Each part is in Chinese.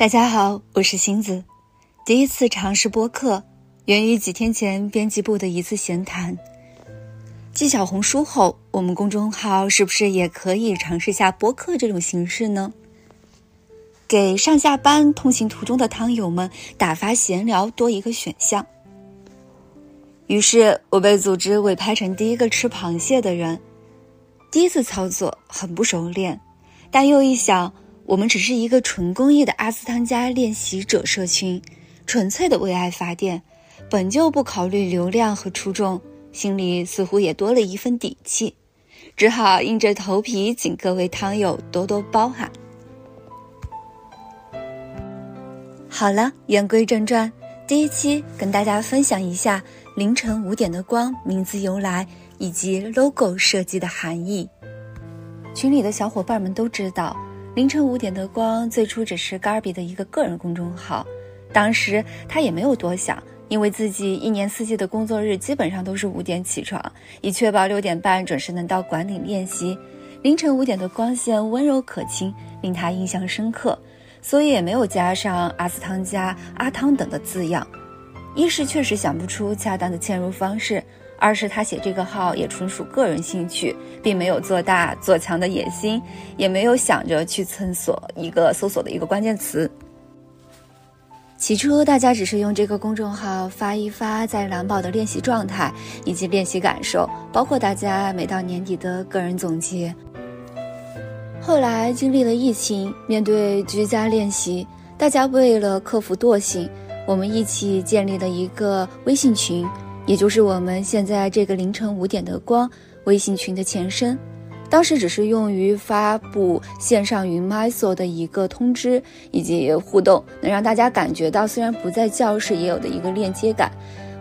大家好，我是星子。第一次尝试播客，源于几天前编辑部的一次闲谈。继小红书后，我们公众号是不是也可以尝试下播客这种形式呢？给上下班通行途中的汤友们打发闲聊多一个选项。于是我被组织委派成第一个吃螃蟹的人。第一次操作很不熟练，但又一想。我们只是一个纯公益的阿斯汤加练习者社群，纯粹的为爱发电，本就不考虑流量和出众，心里似乎也多了一份底气，只好硬着头皮请各位汤友多多包涵。好了，言归正传，第一期跟大家分享一下凌晨五点的光名字由来以及 logo 设计的含义。群里的小伙伴们都知道。凌晨五点的光最初只是 Garby 的一个个人公众号，当时他也没有多想，因为自己一年四季的工作日基本上都是五点起床，以确保六点半准时能到馆里练习。凌晨五点的光线温柔可亲，令他印象深刻，所以也没有加上阿斯汤加、阿汤等的字样。一是确实想不出恰当的嵌入方式。二是他写这个号也纯属个人兴趣，并没有做大做强的野心，也没有想着去蹭索一个搜索的一个关键词。起初大家只是用这个公众号发一发在蓝宝的练习状态以及练习感受，包括大家每到年底的个人总结。后来经历了疫情，面对居家练习，大家为了克服惰性，我们一起建立了一个微信群。也就是我们现在这个凌晨五点的光微信群的前身，当时只是用于发布线上云麦所的一个通知以及互动，能让大家感觉到虽然不在教室也有的一个链接感。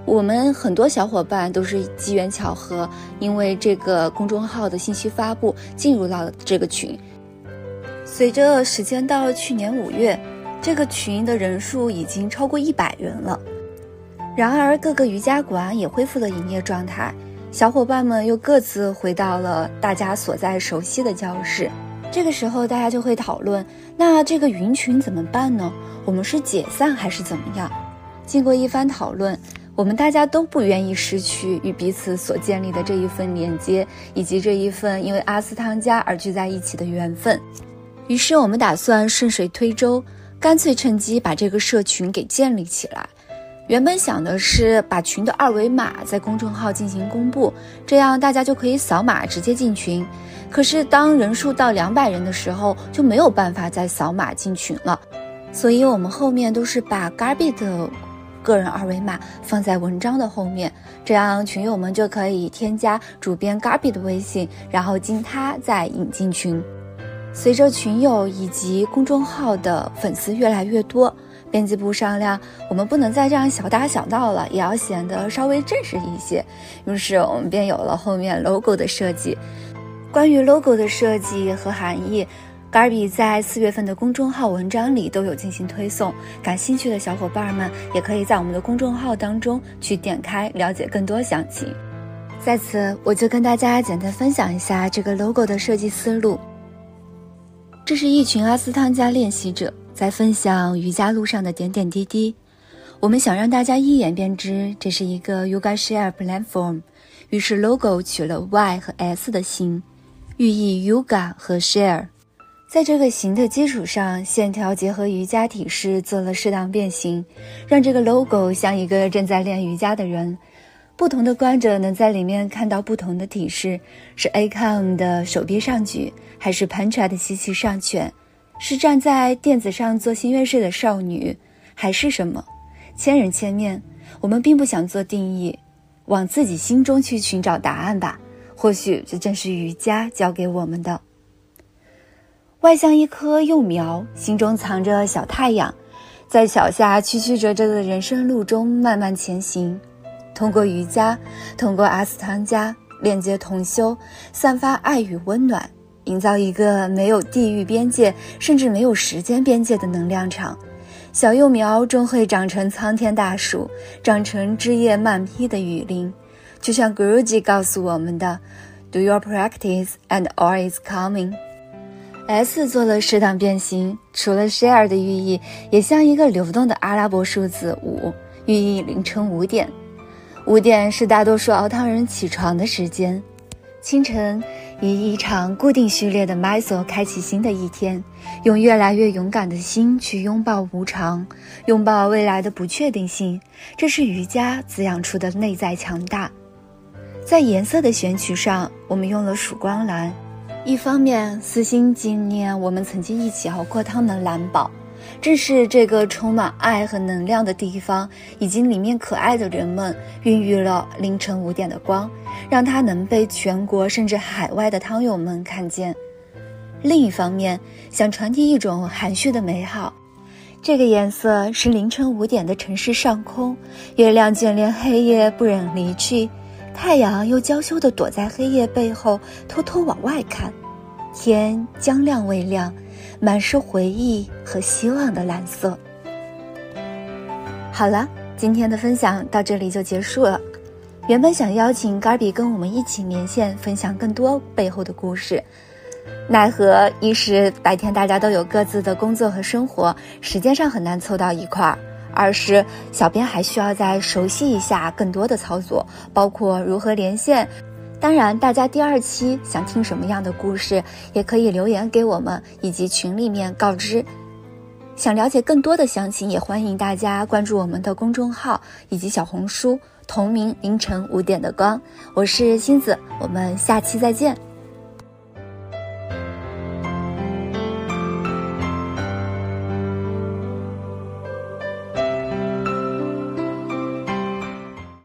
我们很多小伙伴都是机缘巧合，因为这个公众号的信息发布进入到了这个群。随着时间到去年五月，这个群的人数已经超过一百人了。然而，各个瑜伽馆也恢复了营业状态，小伙伴们又各自回到了大家所在熟悉的教室。这个时候，大家就会讨论：那这个云群怎么办呢？我们是解散还是怎么样？经过一番讨论，我们大家都不愿意失去与彼此所建立的这一份连接，以及这一份因为阿斯汤加而聚在一起的缘分。于是，我们打算顺水推舟，干脆趁机把这个社群给建立起来。原本想的是把群的二维码在公众号进行公布，这样大家就可以扫码直接进群。可是当人数到两百人的时候，就没有办法再扫码进群了。所以我们后面都是把 Garby 的个人二维码放在文章的后面，这样群友们就可以添加主编 Garby 的微信，然后经他再引进群。随着群友以及公众号的粉丝越来越多。编辑部商量，我们不能再这样小打小闹了，也要显得稍微正式一些。于是我们便有了后面 logo 的设计。关于 logo 的设计和含义，Garby 在四月份的公众号文章里都有进行推送，感兴趣的小伙伴们也可以在我们的公众号当中去点开了解更多详情。在此，我就跟大家简单分享一下这个 logo 的设计思路。这是一群阿斯汤加练习者。在分享瑜伽路上的点点滴滴，我们想让大家一眼便知这是一个 Yoga Share Platform，于是 logo 取了 Y 和 S 的形，寓意 Yoga 和 Share。在这个形的基础上，线条结合瑜伽体式做了适当变形，让这个 logo 像一个正在练瑜伽的人。不同的观者能在里面看到不同的体式，是 A c o m 的手臂上举，还是 Pancha 的吸气上犬？是站在垫子上做心愿式的少女，还是什么？千人千面，我们并不想做定义，往自己心中去寻找答案吧。或许这正是瑜伽教给我们的。外像一棵幼苗，心中藏着小太阳，在脚下曲曲折折的人生路中慢慢前行。通过瑜伽，通过阿斯汤加，链接同修，散发爱与温暖。营造一个没有地域边界，甚至没有时间边界的能量场，小幼苗终会长成苍天大树，长成枝叶漫披的雨林。就像 Guruji 告诉我们的：“Do your practice, and all is coming。” S 做了适当变形，除了 share 的寓意，也像一个流动的阿拉伯数字五，寓意凌晨五点。五点是大多数熬汤人起床的时间。清晨，以一场固定序列的 m y s o 开启新的一天，用越来越勇敢的心去拥抱无常，拥抱未来的不确定性。这是瑜伽滋养出的内在强大。在颜色的选取上，我们用了曙光蓝，一方面私心纪念我们曾经一起熬过汤的蓝宝。正是这个充满爱和能量的地方，以及里面可爱的人们，孕育了凌晨五点的光，让它能被全国甚至海外的汤友们看见。另一方面，想传递一种含蓄的美好。这个颜色是凌晨五点的城市上空，月亮眷恋黑夜不忍离去，太阳又娇羞地躲在黑夜背后，偷偷往外看，天将亮未亮。满是回忆和希望的蓝色。好了，今天的分享到这里就结束了。原本想邀请 Gaby 跟我们一起连线，分享更多背后的故事，奈何一是白天大家都有各自的工作和生活，时间上很难凑到一块儿；二是小编还需要再熟悉一下更多的操作，包括如何连线。当然，大家第二期想听什么样的故事，也可以留言给我们，以及群里面告知。想了解更多的详情，也欢迎大家关注我们的公众号以及小红书同名“凌晨五点的光”。我是星子，我们下期再见。